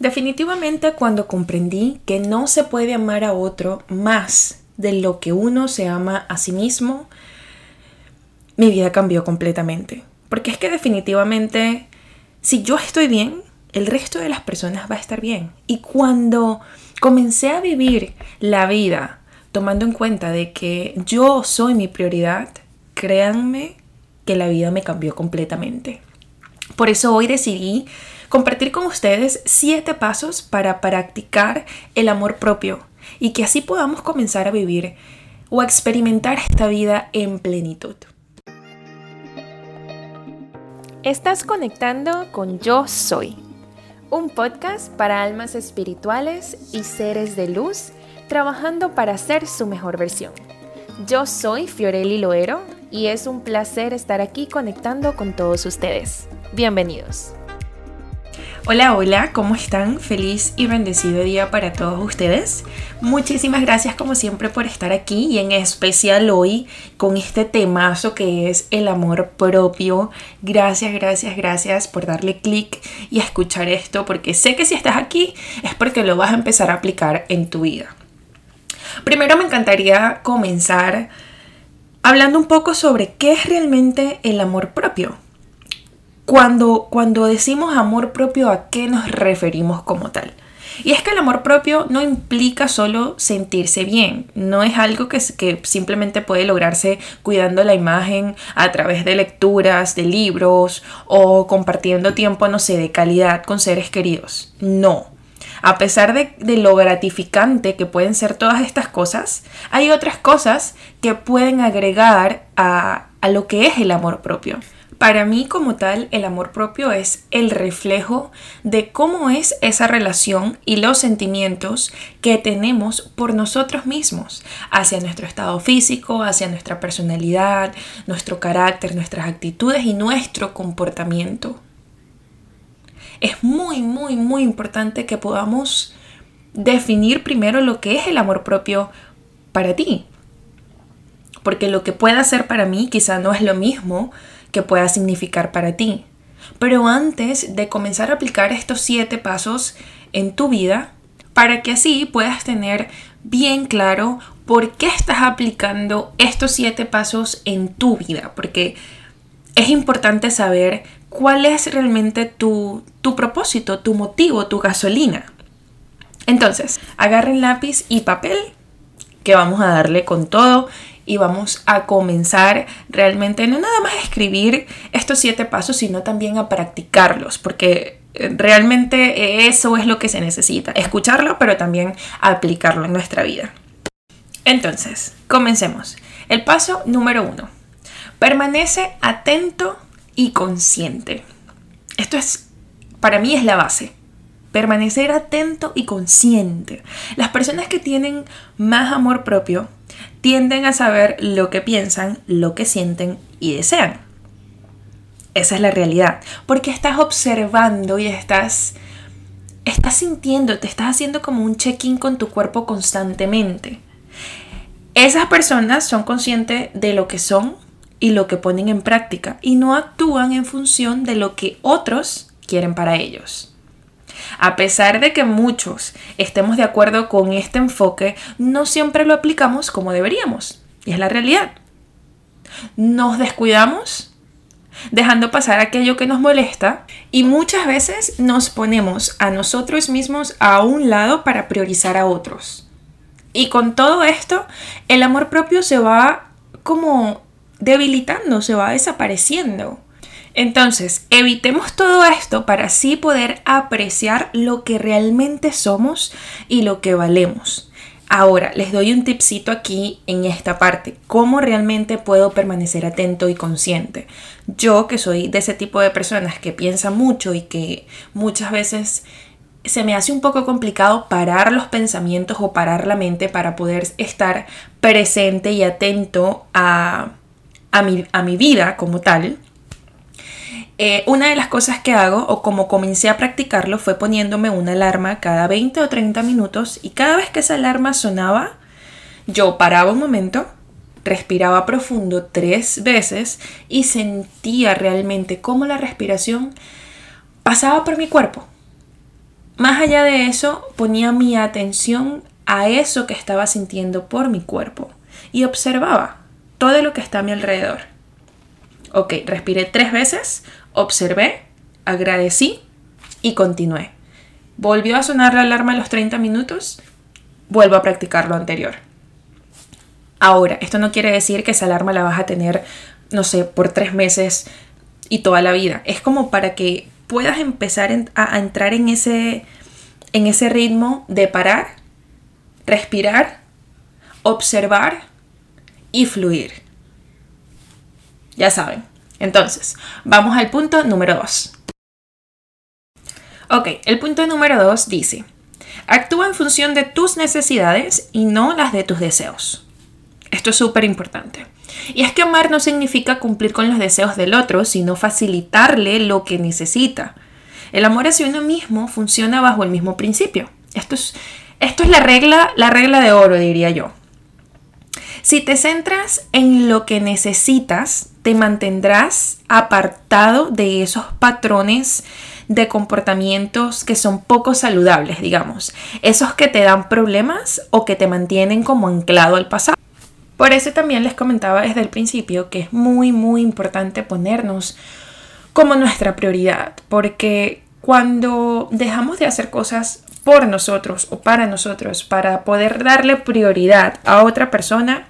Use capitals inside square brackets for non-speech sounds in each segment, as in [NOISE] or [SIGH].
Definitivamente cuando comprendí que no se puede amar a otro más de lo que uno se ama a sí mismo, mi vida cambió completamente. Porque es que definitivamente, si yo estoy bien, el resto de las personas va a estar bien. Y cuando comencé a vivir la vida tomando en cuenta de que yo soy mi prioridad, créanme que la vida me cambió completamente. Por eso hoy decidí compartir con ustedes siete pasos para practicar el amor propio y que así podamos comenzar a vivir o a experimentar esta vida en plenitud. Estás conectando con Yo Soy, un podcast para almas espirituales y seres de luz trabajando para ser su mejor versión. Yo soy Fiorelli Loero y es un placer estar aquí conectando con todos ustedes. Bienvenidos. Hola, hola, ¿cómo están? Feliz y bendecido día para todos ustedes. Muchísimas gracias como siempre por estar aquí y en especial hoy con este temazo que es el amor propio. Gracias, gracias, gracias por darle clic y escuchar esto porque sé que si estás aquí es porque lo vas a empezar a aplicar en tu vida. Primero me encantaría comenzar hablando un poco sobre qué es realmente el amor propio. Cuando, cuando decimos amor propio, ¿a qué nos referimos como tal? Y es que el amor propio no implica solo sentirse bien, no es algo que, que, simplemente puede lograrse cuidando la imagen a través de lecturas, de libros o compartiendo tiempo, no sé, de calidad con seres queridos. No, a pesar de, lo gratificante que pueden ser todas estas cosas, hay otras cosas que pueden agregar a, a lo que es el amor propio. Para mí como tal, el amor propio es el reflejo de cómo es esa relación y los sentimientos que tenemos por nosotros mismos, hacia nuestro estado físico, hacia nuestra personalidad, nuestro carácter, nuestras actitudes y nuestro comportamiento es muy, muy, muy importante que podamos definir primero lo que es el amor propio para ti. Porque lo que pueda ser para mí quizá no es lo mismo que pueda significar para ti. Pero antes de comenzar a aplicar estos siete pasos en tu vida, para que así puedas tener bien claro por qué estás aplicando estos siete pasos en tu vida. Porque es importante saber cuál es realmente tu, tu propósito, tu motivo, tu gasolina. Entonces, agarren lápiz y papel, que vamos a darle con todo y vamos a comenzar realmente no nada más a escribir estos siete pasos, sino también a practicarlos, porque eh, realmente eso es lo que se necesita, escucharlo, pero también aplicarlo en nuestra vida. Entonces, comencemos. El paso número uno. Permanece atento y consciente. Esto es, para mí es la base. Permanecer atento y consciente. Las personas que tienen más amor propio tienden a saber lo que piensan, lo que sienten y desean. Esa es la realidad. Porque estás observando y estás, estás sintiendo, te estás haciendo como un check-in con tu cuerpo constantemente. Esas personas son conscientes de lo que son, y lo que ponen en práctica y no actúan en función de lo que otros quieren para ellos. A pesar de que muchos estemos de acuerdo con este enfoque, no siempre lo aplicamos como deberíamos. Y es la realidad. Nos descuidamos dejando pasar aquello que nos molesta y muchas veces nos ponemos a nosotros mismos a un lado para priorizar a otros. Y con todo esto, el amor propio se va como debilitando, se va desapareciendo. Entonces, evitemos todo esto para así poder apreciar lo que realmente somos y lo que valemos. Ahora, les doy un tipcito aquí en esta parte. ¿Cómo realmente puedo permanecer atento y consciente? Yo, que soy de ese tipo de personas que piensa mucho y que muchas veces se me hace un poco complicado parar los pensamientos o parar la mente para poder estar presente y atento a a mi, vida como tal, eh, una de las cosas que hago, o como comencé a practicarlo, fue poniéndome una alarma cada 20 o 30 minutos y cada vez que esa alarma sonaba, yo paraba un momento, respiraba profundo tres veces y sentía realmente cómo la respiración pasaba por mi cuerpo. más allá de eso, ponía mi atención a eso que estaba sintiendo por mi cuerpo y observaba todo lo que está a mi alrededor. Ok, respiré tres veces, observé, agradecí y continué. Volvió a sonar la alarma a los 30 minutos, vuelvo a practicar lo anterior. Ahora, esto no quiere decir que esa alarma la vas a tener, no sé, por tres meses y toda la vida. Es como para que puedas empezar a, entrar en ese, en ese ritmo de parar, respirar, observar y fluir. Ya saben. Entonces, vamos al punto número 2. Ok, el punto número 2 dice, actúa en función de tus necesidades y no las de tus deseos. Esto es súper importante. Y es que amar no significa cumplir con los deseos del otro, sino facilitarle lo que necesita. El amor hacia uno mismo funciona bajo el mismo principio. Esto es, esto es la regla, la regla de oro, diría yo. Si te centras en lo que necesitas, te mantendrás apartado de esos patrones de comportamientos que son poco saludables, digamos, esos que te dan problemas o que te mantienen como anclado al pasado. Por eso también les comentaba desde el principio que es muy, muy importante ponernos como nuestra prioridad, porque cuando dejamos de hacer cosas por nosotros o para nosotros, para poder darle prioridad a otra persona,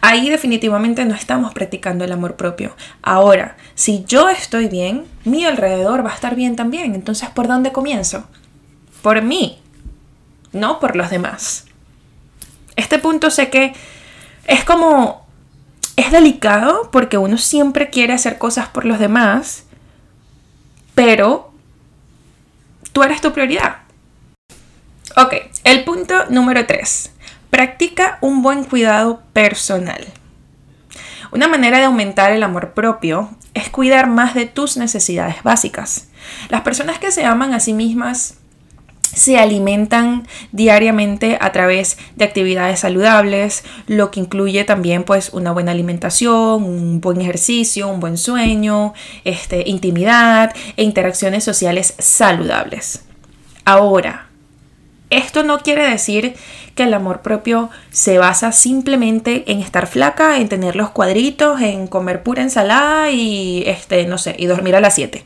ahí definitivamente no estamos practicando el amor propio. Ahora, si yo estoy bien, mi alrededor va a estar bien también. Entonces, ¿por dónde comienzo? Por mí, no por los demás. Este punto sé que es como, es delicado porque uno siempre quiere hacer cosas por los demás, pero tú eres tu prioridad. Ok, el punto número 3. Practica un buen cuidado personal. Una manera de aumentar el amor propio es cuidar más de tus necesidades básicas. Las personas que se aman a sí mismas se alimentan diariamente a través de actividades saludables, lo que incluye también pues una buena alimentación, un buen ejercicio, un buen sueño, este, intimidad e interacciones sociales saludables. Ahora, esto no quiere decir que el amor propio se basa simplemente en estar flaca, en tener los cuadritos, en comer pura ensalada y este, no sé, y dormir a las 7.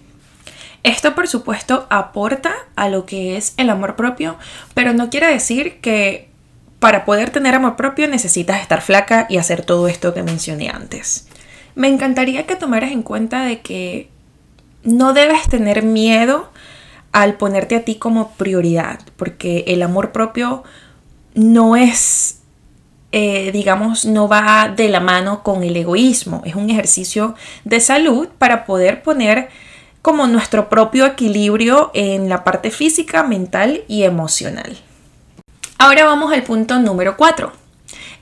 Esto por supuesto aporta a lo que es el amor propio, pero no quiere decir que para poder tener amor propio necesitas estar flaca y hacer todo esto que mencioné antes. Me encantaría que tomaras en cuenta de que no debes tener miedo al ponerte a ti como prioridad, porque el amor propio no es, eh, digamos, no va de la mano con el egoísmo, es un ejercicio de salud para poder poner como nuestro propio equilibrio en la parte física, mental y emocional. Ahora vamos al punto número 4.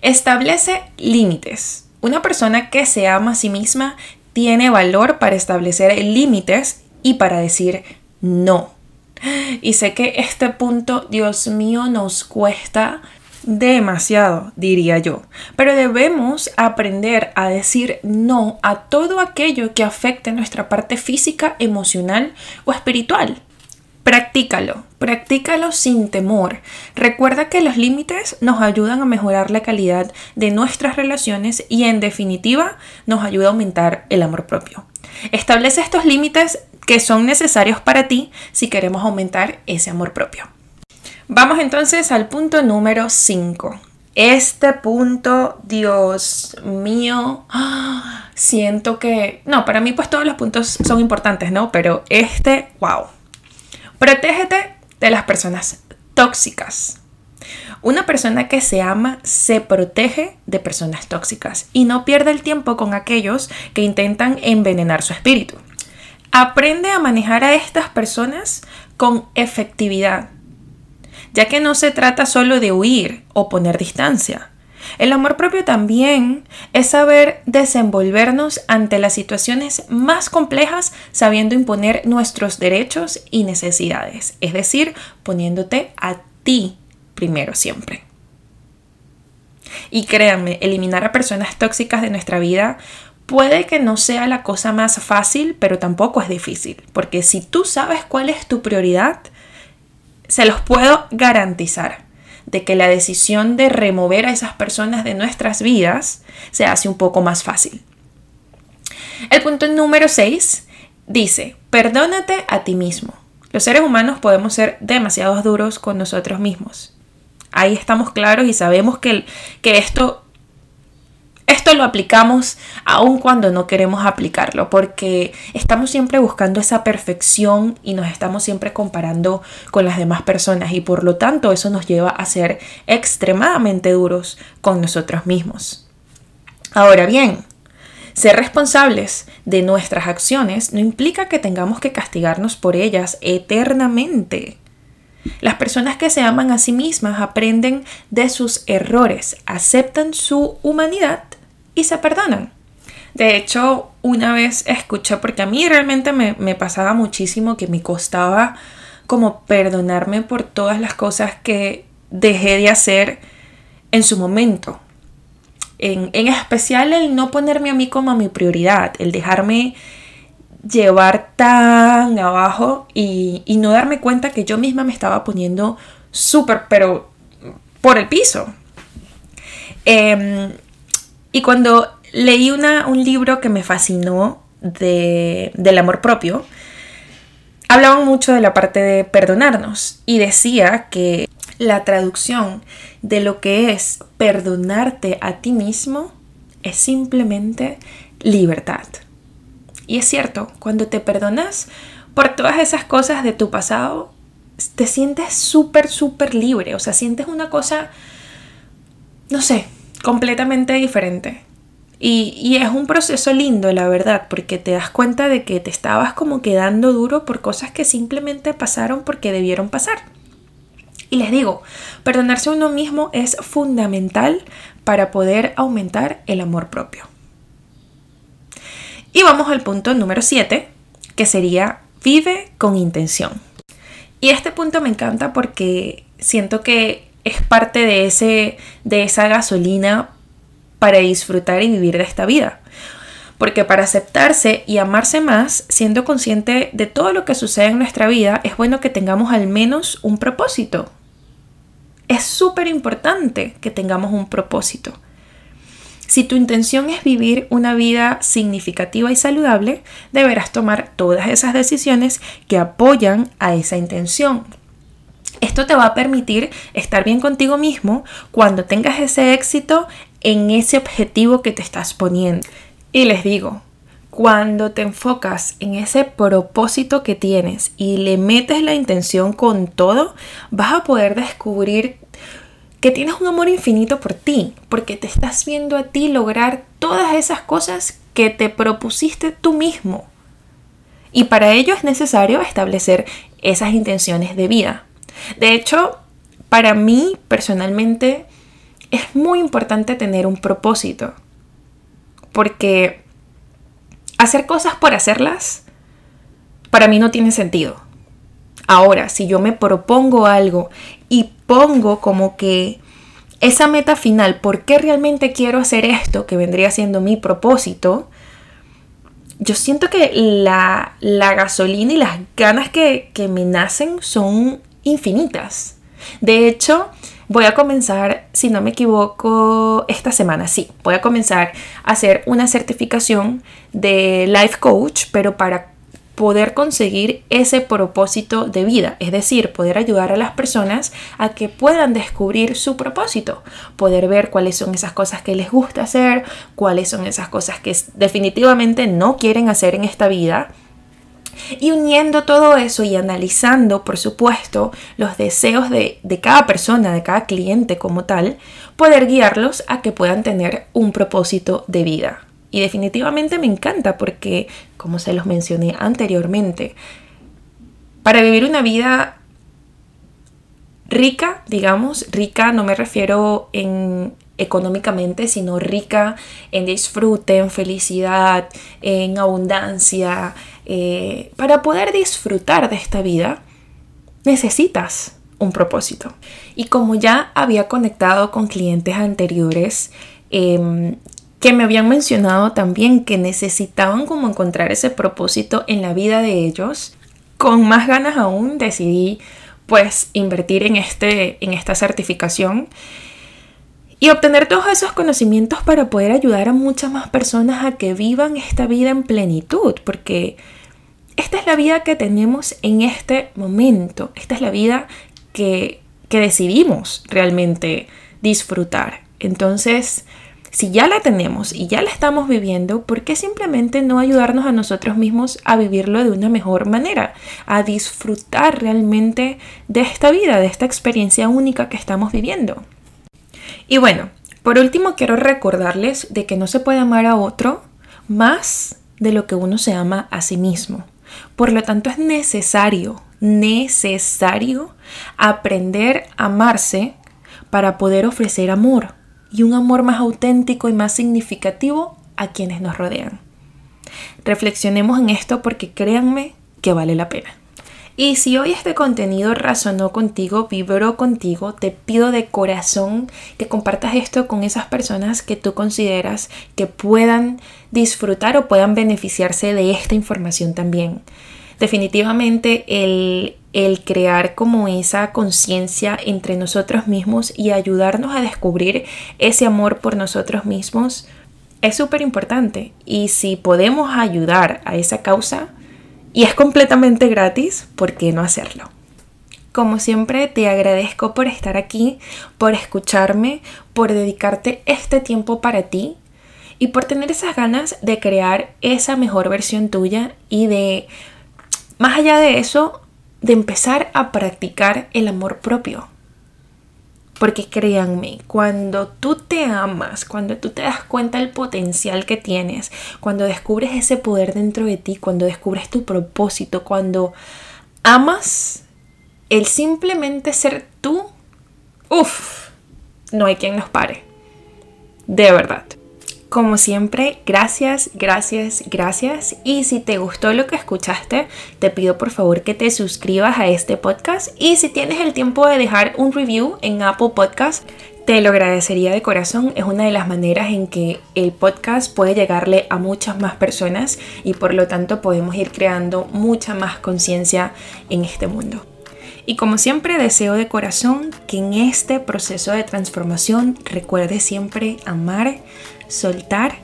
Establece límites. Una persona que se ama a sí misma tiene valor para establecer límites y para decir no. Y sé que este punto, Dios mío, nos cuesta demasiado, diría yo. Pero debemos aprender a decir no a todo aquello que afecte nuestra parte física, emocional o espiritual. Practícalo, practícalo sin temor. Recuerda que los límites nos ayudan a mejorar la calidad de nuestras relaciones y en definitiva nos ayuda a aumentar el amor propio. Establece estos límites que son necesarios para ti si queremos aumentar ese amor propio. Vamos entonces al punto número 5. Este punto, Dios mío, [GASPS] siento que... No, para mí pues todos los puntos son importantes, ¿no? Pero este, wow. Protégete de las personas tóxicas. Una persona que se ama se protege de personas tóxicas y no pierde el tiempo con aquellos que intentan envenenar su espíritu. Aprende a manejar a estas personas con efectividad ya que no se trata solo de huir o poner distancia. El amor propio también es saber desenvolvernos ante las situaciones más complejas sabiendo imponer nuestros derechos y necesidades, es decir, poniéndote a ti primero siempre. Y créanme, eliminar a personas tóxicas de nuestra vida puede que no sea la cosa más fácil, pero tampoco es difícil, porque si tú sabes cuál es tu prioridad, se los puedo garantizar de que la decisión de remover a esas personas de nuestras vidas se hace un poco más fácil. El punto número 6 dice, perdónate a ti mismo. Los seres humanos podemos ser demasiado duros con nosotros mismos. Ahí estamos claros y sabemos que, que esto esto lo aplicamos aun cuando no queremos aplicarlo, porque estamos siempre buscando esa perfección y nos estamos siempre comparando con las demás personas y por lo tanto eso nos lleva a ser extremadamente duros con nosotros mismos. Ahora bien, ser responsables de nuestras acciones no implica que tengamos que castigarnos por ellas eternamente. Las personas que se aman a sí mismas aprenden de sus errores, aceptan su humanidad y se perdonan. De hecho, una vez escuché, porque a mí realmente me, pasaba muchísimo que me costaba como perdonarme por todas las cosas que dejé de hacer en su momento. En, especial el no ponerme a mí como mi prioridad, el dejarme llevar tan abajo y, no darme cuenta que yo misma me estaba poniendo súper, pero por el piso. Em, y cuando leí un libro que me fascinó del amor propio, hablaban mucho de la parte de perdonarnos y decía que la traducción de lo que es perdonarte a ti mismo es simplemente libertad. Y es cierto, cuando te perdonas por todas esas cosas de tu pasado, te sientes súper, súper libre. O sea, sientes una cosa, no sé, completamente diferente. Y, es un proceso lindo, la verdad, porque te das cuenta de que te estabas como quedando duro por cosas que simplemente pasaron porque debieron pasar. Y les digo, perdonarse a uno mismo es fundamental para poder aumentar el amor propio. Y vamos al punto número 7, que sería vive con intención. Y este punto me encanta porque siento que es parte de, ese, de esa gasolina para disfrutar y vivir de esta vida. Porque para aceptarse y amarse más, siendo consciente de todo lo que sucede en nuestra vida, es bueno que tengamos al menos un propósito. Es súper importante que tengamos un propósito. Si tu intención es vivir una vida significativa y saludable, deberás tomar todas esas decisiones que apoyan a esa intención. Esto te va a permitir estar bien contigo mismo cuando tengas ese éxito en ese objetivo que te estás poniendo. Y les digo, cuando te enfocas en ese propósito que tienes y le metes la intención con todo, vas a poder descubrir que tienes un amor infinito por ti, porque te estás viendo a ti lograr todas esas cosas que te propusiste tú mismo. Y para ello es necesario establecer esas intenciones de vida. De hecho, para mí personalmente es muy importante tener un propósito, porque hacer cosas por hacerlas, para mí no tiene sentido. Ahora, si yo me propongo algo y pongo como que esa meta final, ¿por qué realmente quiero hacer esto que vendría siendo mi propósito? Yo siento que la, gasolina y las ganas que, que me nacen son infinitas. De hecho, voy a comenzar, si no me equivoco, esta semana, sí, voy a comenzar a hacer una certificación de life coach, pero para poder conseguir ese propósito de vida, es decir, poder ayudar a las personas a que puedan descubrir su propósito, poder ver cuáles son esas cosas que les gusta hacer, cuáles son esas cosas que definitivamente no quieren hacer en esta vida y uniendo todo eso y analizando, por supuesto, los deseos de, cada persona, de cada cliente como tal, poder guiarlos a que puedan tener un propósito de vida. Y definitivamente me encanta porque, como se los mencioné anteriormente, para vivir una vida rica, digamos, rica no me refiero en económicamente, sino rica en disfrute, en felicidad, en abundancia. Eh, para poder disfrutar de esta vida, necesitas un propósito. Y como ya había conectado con clientes anteriores, em, que me habían mencionado también que necesitaban como encontrar ese propósito en la vida de ellos, con más ganas aún decidí pues invertir en, este, en esta certificación y obtener todos esos conocimientos para poder ayudar a muchas más personas a que vivan esta vida en plenitud, porque esta es la vida que tenemos en este momento, esta es la vida que, que decidimos realmente disfrutar. Entonces, si ya la tenemos y ya la estamos viviendo, ¿por qué simplemente no ayudarnos a nosotros mismos a vivirlo de una mejor manera? A disfrutar realmente de esta vida, de esta experiencia única que estamos viviendo. Y bueno, por último quiero recordarles de que no se puede amar a otro más de lo que uno se ama a sí mismo. Por lo tanto es necesario, necesario aprender a amarse para poder ofrecer amor y un amor más auténtico y más significativo a quienes nos rodean. Reflexionemos en esto porque créanme que vale la pena. Y si hoy este contenido razonó contigo, vibró contigo, te pido de corazón que compartas esto con esas personas que tú consideras que puedan disfrutar o puedan beneficiarse de esta información también. Definitivamente el, el crear como esa conciencia entre nosotros mismos y ayudarnos a descubrir ese amor por nosotros mismos es súper importante. Y si podemos ayudar a esa causa y es completamente gratis, ¿por qué no hacerlo? Como siempre, te agradezco por estar aquí, por escucharme, por dedicarte este tiempo para ti y por tener esas ganas de crear esa mejor versión tuya y de, más allá de eso, de empezar a practicar el amor propio. Porque créanme, cuando tú te amas, cuando tú te das cuenta del potencial que tienes, cuando descubres ese poder dentro de ti, cuando descubres tu propósito, cuando amas el simplemente ser tú, uff, no hay quien nos pare. De verdad. Como siempre, gracias, gracias, gracias. Y si te gustó lo que escuchaste, te pido por favor que te suscribas a este podcast. Y si tienes el tiempo de dejar un review en Apple Podcast, te lo agradecería de corazón. Es una de las maneras en que el podcast puede llegarle a muchas más personas y por lo tanto podemos ir creando mucha más conciencia en este mundo. Y como siempre deseo de corazón que en este proceso de transformación recuerde siempre amar, soltar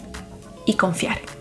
y confiar.